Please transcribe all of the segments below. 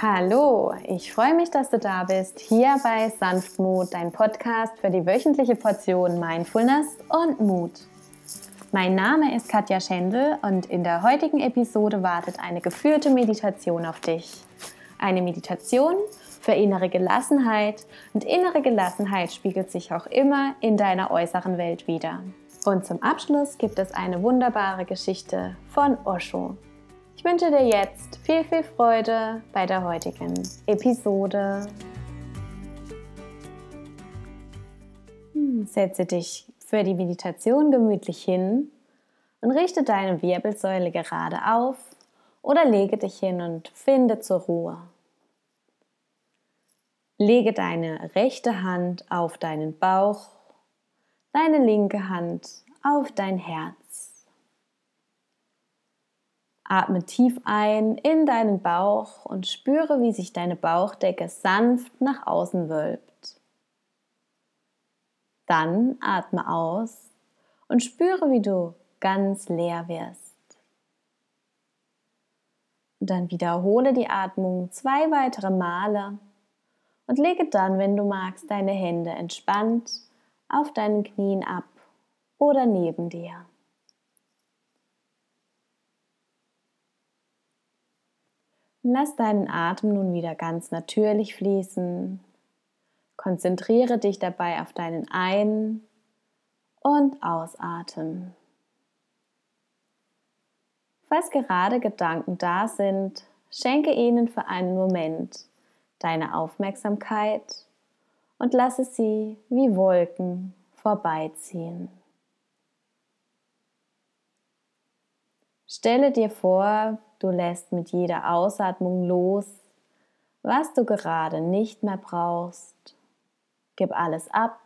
Hallo, ich freue mich, dass du da bist, hier bei Sanftmut, dein Podcast für die wöchentliche Portion Mindfulness und Mut. Mein Name ist Katja Schendel und in der heutigen Episode wartet eine geführte Meditation auf dich. Eine Meditation für innere Gelassenheit und innere Gelassenheit spiegelt sich auch immer in deiner äußeren Welt wider. Und zum Abschluss gibt es eine wunderbare Geschichte von Osho. Ich wünsche dir jetzt viel, viel Freude bei der heutigen Episode. Hm, setze dich für die Meditation gemütlich hin und richte deine Wirbelsäule gerade auf oder lege dich hin und finde zur Ruhe. Lege deine rechte Hand auf deinen Bauch, deine linke Hand auf dein Herz. Atme tief ein in deinen Bauch und spüre, wie sich deine Bauchdecke sanft nach außen wölbt. Dann atme aus und spüre, wie du ganz leer wirst. Und dann wiederhole die Atmung zwei weitere Male und lege dann, wenn du magst, deine Hände entspannt auf deinen Knien ab oder neben dir. Lass deinen Atem nun wieder ganz natürlich fließen. Konzentriere dich dabei auf deinen Ein- und Ausatmen. Falls gerade Gedanken da sind, schenke ihnen für einen Moment deine Aufmerksamkeit und lasse sie wie Wolken vorbeiziehen. Stelle dir vor, Du lässt mit jeder Ausatmung los, was du gerade nicht mehr brauchst. Gib alles ab,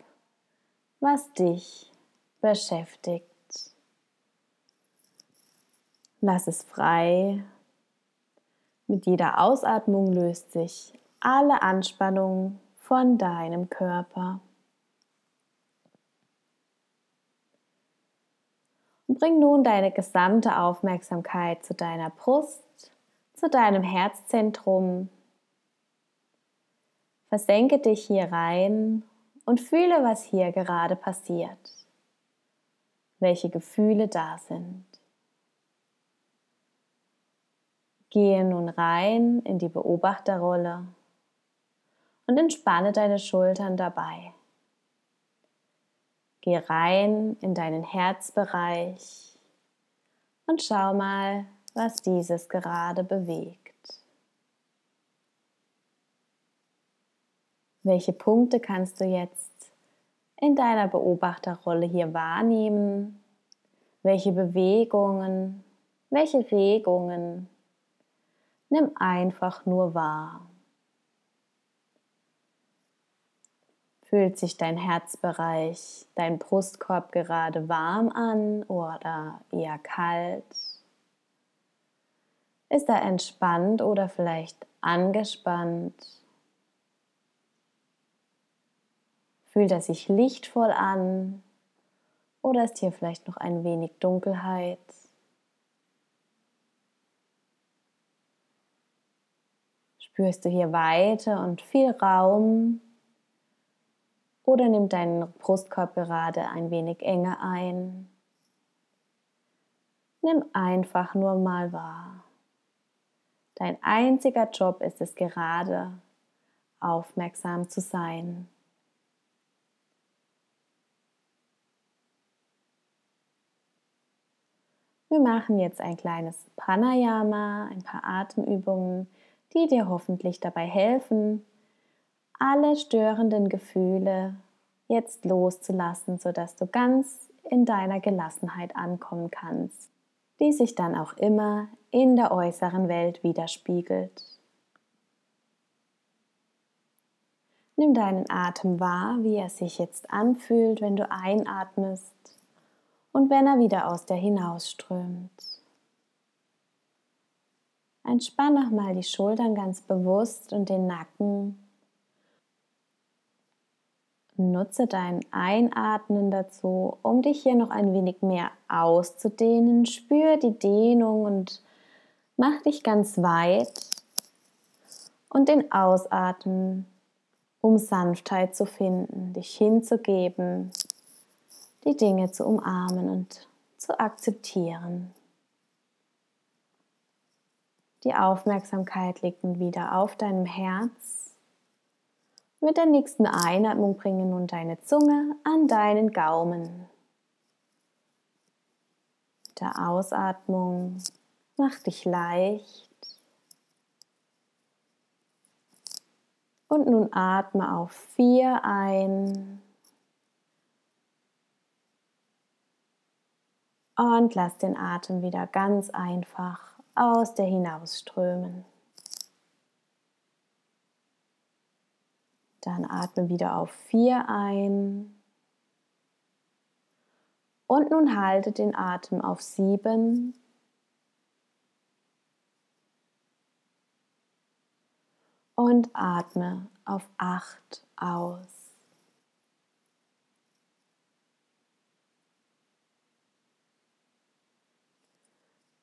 was dich beschäftigt. Lass es frei. Mit jeder Ausatmung löst sich alle Anspannung von deinem Körper. Bring nun deine gesamte Aufmerksamkeit zu deiner Brust, zu deinem Herzzentrum. Versenke dich hier rein und fühle, was hier gerade passiert. Welche Gefühle da sind. Gehe nun rein in die Beobachterrolle und entspanne deine Schultern dabei. Geh rein in deinen Herzbereich und schau mal, was dieses gerade bewegt. Welche Punkte kannst du jetzt in deiner Beobachterrolle hier wahrnehmen? Welche Bewegungen, welche Regungen? Nimm einfach nur wahr. Fühlt sich dein Herzbereich, dein Brustkorb gerade warm an oder eher kalt? Ist er entspannt oder vielleicht angespannt? Fühlt er sich lichtvoll an oder ist hier vielleicht noch ein wenig Dunkelheit? Spürst du hier Weite und viel Raum oder nimm deinen Brustkorb gerade ein wenig enger ein. Nimm einfach nur mal wahr. Dein einziger Job ist es gerade, aufmerksam zu sein. Wir machen jetzt ein kleines Pranayama, ein paar Atemübungen, die dir hoffentlich dabei helfen, alle störenden Gefühle jetzt loszulassen, sodass du ganz in deiner Gelassenheit ankommen kannst, die sich dann auch immer in der äußeren Welt widerspiegelt. Nimm deinen Atem wahr, wie er sich jetzt anfühlt, wenn du einatmest und wenn er wieder aus dir hinausströmt. Entspann nochmal die Schultern ganz bewusst und den Nacken Nutze dein Einatmen dazu, um dich hier noch ein wenig mehr auszudehnen. Spür die Dehnung und mach dich ganz weit. und den Ausatmen, um Sanftheit zu finden, dich hinzugeben, die Dinge zu umarmen und zu akzeptieren. Die Aufmerksamkeit liegt nun wieder auf deinem Herz. Mit der nächsten Einatmung bringe nun deine Zunge an deinen Gaumen. Mit der Ausatmung mach dich leicht. Und nun atme auf vier ein. Und lass den Atem wieder ganz einfach aus dir hinausströmen. Dann atme wieder auf vier ein. Und nun halte den Atem auf sieben. Und atme auf acht aus.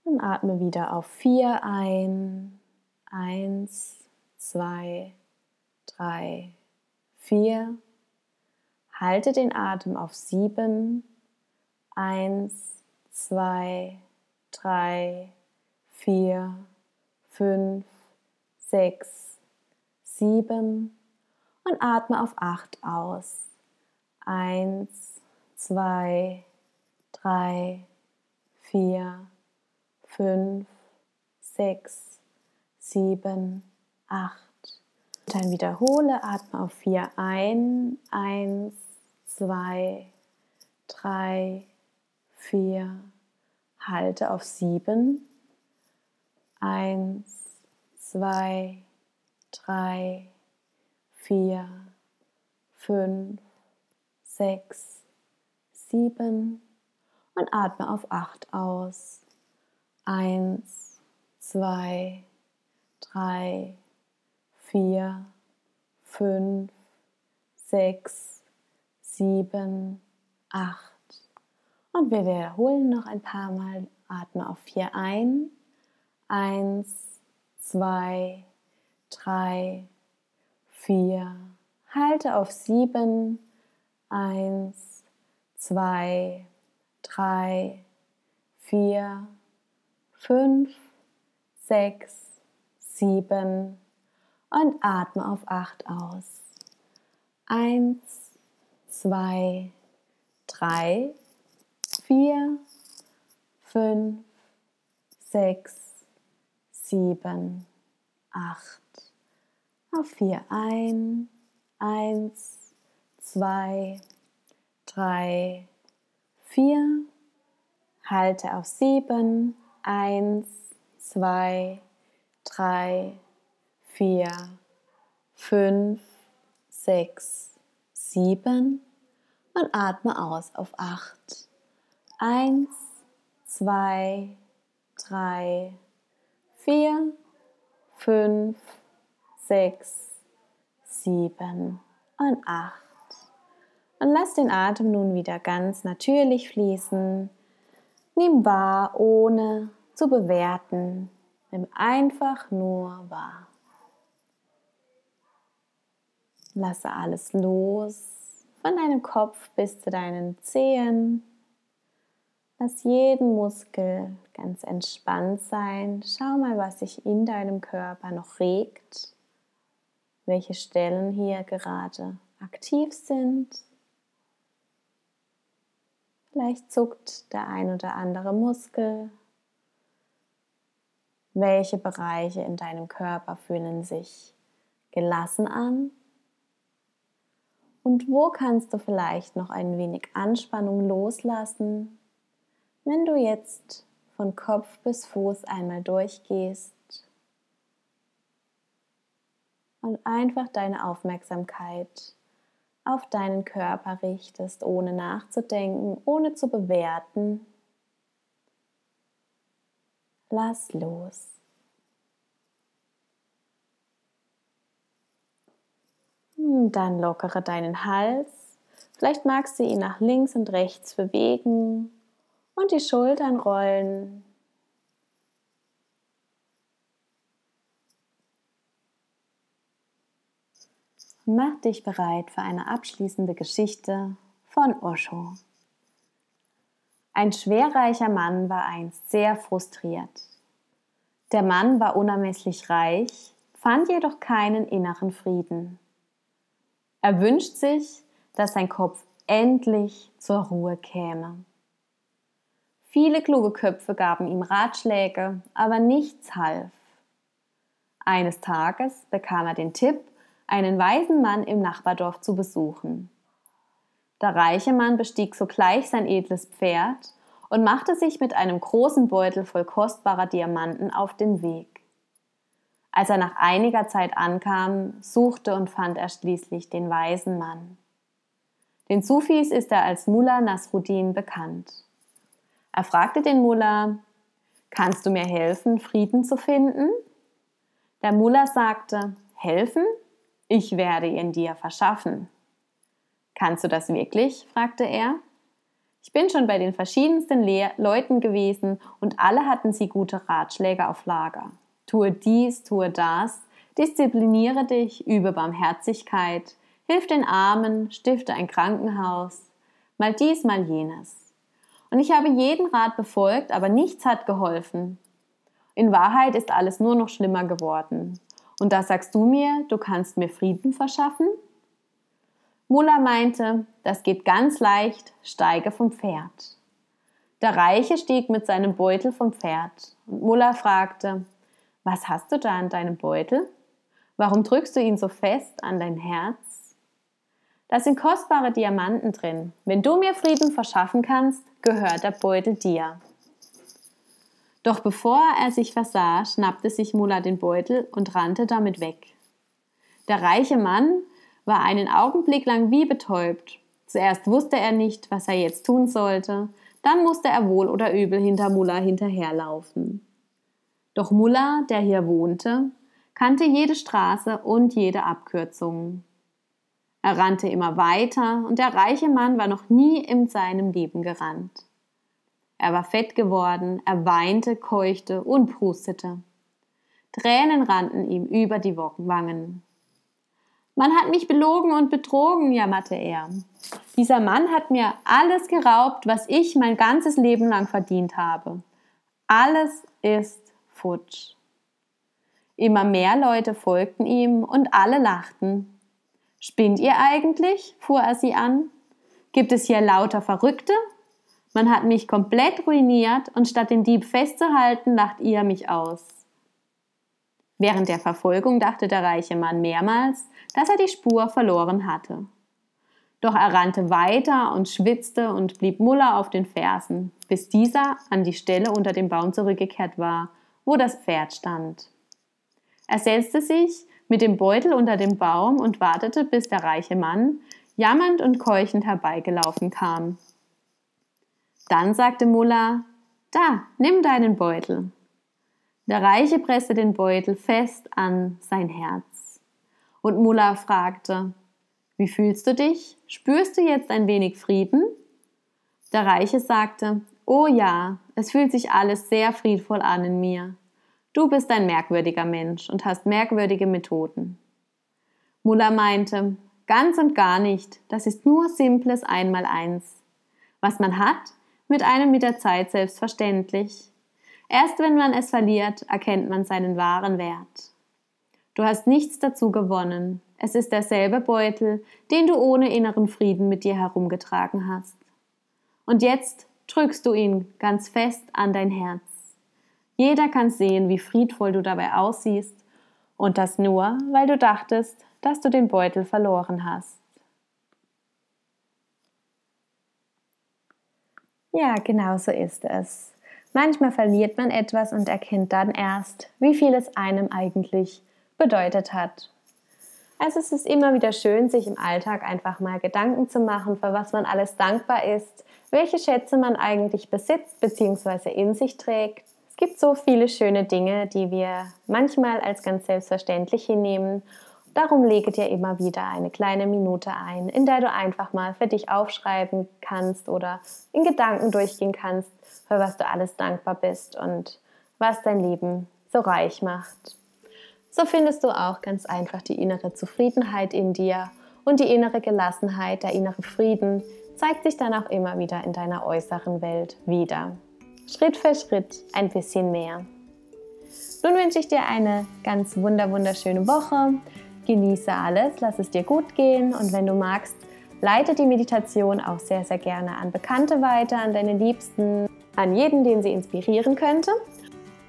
Und atme wieder auf vier ein. Eins, zwei, drei, vier. Halte den Atem auf sieben. Eins, zwei, drei, vier, fünf, sechs, sieben und atme auf acht aus. Eins, zwei, drei, vier, fünf, sechs, sieben, acht. Dann wiederhole, atme auf vier ein. Eins, zwei, drei, vier. Halte auf sieben. Eins, zwei, drei, vier, fünf, sechs, sieben und atme auf acht aus. Eins, zwei, drei, vier, fünf, sechs, sieben, acht. Und wir wiederholen noch ein paar Mal. Atme auf vier ein. Eins, zwei, drei, vier. Halte auf sieben. Eins, zwei, drei, vier, fünf, sechs, sieben und atme auf acht aus. Eins, zwei, drei, vier, fünf, sechs, sieben, acht. Auf vier ein. Eins, zwei, drei, vier. Halte auf sieben. Eins, zwei, drei, vier, fünf, sechs, sieben und atme aus auf acht. Eins, zwei, drei, vier, fünf, sechs, sieben und acht. Und lass den Atem nun wieder ganz natürlich fließen. Nimm wahr, ohne zu bewerten. Nimm einfach nur wahr. Lasse alles los, von deinem Kopf bis zu deinen Zehen. Lass jeden Muskel ganz entspannt sein. Schau mal, was sich in deinem Körper noch regt, welche Stellen hier gerade aktiv sind. Vielleicht zuckt der ein oder andere Muskel. Welche Bereiche in deinem Körper fühlen sich gelassen an? Und wo kannst du vielleicht noch ein wenig Anspannung loslassen, wenn du jetzt von Kopf bis Fuß einmal durchgehst und einfach deine Aufmerksamkeit auf deinen Körper richtest, ohne nachzudenken, ohne zu bewerten. Lass los. Dann lockere deinen Hals. Vielleicht magst du ihn nach links und rechts bewegen und die Schultern rollen. mach dich bereit für eine abschließende Geschichte von Osho. Ein schwerreicher Mann war einst sehr frustriert. Der Mann war unermesslich reich, fand jedoch keinen inneren Frieden. Er wünscht sich, dass sein Kopf endlich zur Ruhe käme. Viele kluge Köpfe gaben ihm Ratschläge, aber nichts half. Eines Tages bekam er den Tipp, einen weisen Mann im Nachbardorf zu besuchen. Der reiche Mann bestieg sogleich sein edles Pferd und machte sich mit einem großen Beutel voll kostbarer Diamanten auf den Weg. Als er nach einiger Zeit ankam, suchte und fand er schließlich den weisen Mann. Den Sufis ist er als Mullah Nasruddin bekannt. Er fragte den Mullah, kannst du mir helfen, Frieden zu finden? Der Mullah sagte, helfen? Ich werde ihn dir verschaffen. Kannst du das wirklich? fragte er. Ich bin schon bei den verschiedensten Le Leuten gewesen und alle hatten sie gute Ratschläge auf Lager. Tue dies, tue das, diszipliniere dich, übe Barmherzigkeit, hilf den Armen, stifte ein Krankenhaus, mal dies, mal jenes. Und ich habe jeden Rat befolgt, aber nichts hat geholfen. In Wahrheit ist alles nur noch schlimmer geworden. Und da sagst du mir, du kannst mir Frieden verschaffen? Mullah meinte, das geht ganz leicht, steige vom Pferd. Der Reiche stieg mit seinem Beutel vom Pferd und Mullah fragte, was hast du da in deinem Beutel? Warum drückst du ihn so fest an dein Herz? Da sind kostbare Diamanten drin. Wenn du mir Frieden verschaffen kannst, gehört der Beutel dir. Doch bevor er sich versah, schnappte sich Mullah den Beutel und rannte damit weg. Der reiche Mann war einen Augenblick lang wie betäubt. Zuerst wusste er nicht, was er jetzt tun sollte, dann musste er wohl oder übel hinter Mullah hinterherlaufen. Doch Mullah, der hier wohnte, kannte jede Straße und jede Abkürzung. Er rannte immer weiter und der reiche Mann war noch nie in seinem Leben gerannt. Er war fett geworden, er weinte, keuchte und prustete. Tränen rannten ihm über die Wangen. Man hat mich belogen und betrogen, jammerte er. Dieser Mann hat mir alles geraubt, was ich mein ganzes Leben lang verdient habe. Alles ist futsch. Immer mehr Leute folgten ihm und alle lachten. Spinnt ihr eigentlich? fuhr er sie an. Gibt es hier lauter Verrückte? Man hat mich komplett ruiniert und statt den Dieb festzuhalten, lacht ihr mich aus. Während der Verfolgung dachte der reiche Mann mehrmals, dass er die Spur verloren hatte. Doch er rannte weiter und schwitzte und blieb Muller auf den Fersen, bis dieser an die Stelle unter dem Baum zurückgekehrt war, wo das Pferd stand. Er setzte sich mit dem Beutel unter dem Baum und wartete, bis der reiche Mann jammernd und keuchend herbeigelaufen kam. Dann sagte Mullah, da, nimm deinen Beutel. Der Reiche presste den Beutel fest an sein Herz. Und Mullah fragte, wie fühlst du dich? Spürst du jetzt ein wenig Frieden? Der Reiche sagte, oh ja, es fühlt sich alles sehr friedvoll an in mir. Du bist ein merkwürdiger Mensch und hast merkwürdige Methoden. Mullah meinte, ganz und gar nicht, das ist nur simples Einmaleins. Was man hat, mit einem mit der Zeit selbstverständlich. Erst wenn man es verliert, erkennt man seinen wahren Wert. Du hast nichts dazu gewonnen. Es ist derselbe Beutel, den du ohne inneren Frieden mit dir herumgetragen hast. Und jetzt drückst du ihn ganz fest an dein Herz. Jeder kann sehen, wie friedvoll du dabei aussiehst, und das nur, weil du dachtest, dass du den Beutel verloren hast. Ja, genau so ist es. Manchmal verliert man etwas und erkennt dann erst, wie viel es einem eigentlich bedeutet hat. Also es ist immer wieder schön, sich im Alltag einfach mal Gedanken zu machen, für was man alles dankbar ist, welche Schätze man eigentlich besitzt bzw. in sich trägt. Gibt so viele schöne Dinge, die wir manchmal als ganz selbstverständlich hinnehmen Darum lege dir immer wieder eine kleine Minute ein, in der du einfach mal für dich aufschreiben kannst oder in Gedanken durchgehen kannst, für was du alles dankbar bist und was dein Leben so reich macht. so findest du auch ganz einfach die innere Zufriedenheit in dir und die innere Gelassenheit, der innere Frieden zeigt sich dann auch immer wieder in deiner äußeren Welt wieder. Schritt für Schritt ein bisschen mehr. Nun wünsche ich dir eine ganz wunder wunderschöne Woche. Genieße alles, lass es dir gut gehen und wenn du magst, leite die Meditation auch sehr, sehr gerne an Bekannte weiter, an deine Liebsten, an jeden, den sie inspirieren könnte.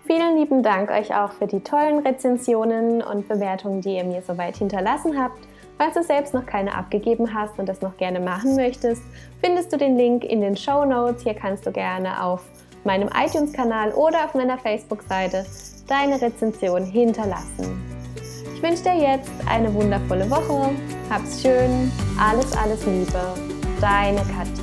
Vielen lieben Dank euch auch für die tollen Rezensionen und Bewertungen, die ihr mir soweit hinterlassen habt. Falls du selbst noch keine abgegeben hast und das noch gerne machen möchtest, findest du den Link in den Show Notes. Hier kannst du gerne auf meinem iTunes-Kanal oder auf meiner Facebook-Seite deine Rezension hinterlassen. Ich wünsche dir jetzt eine wundervolle Woche. Hab's schön. Alles, alles Liebe. Deine Katja.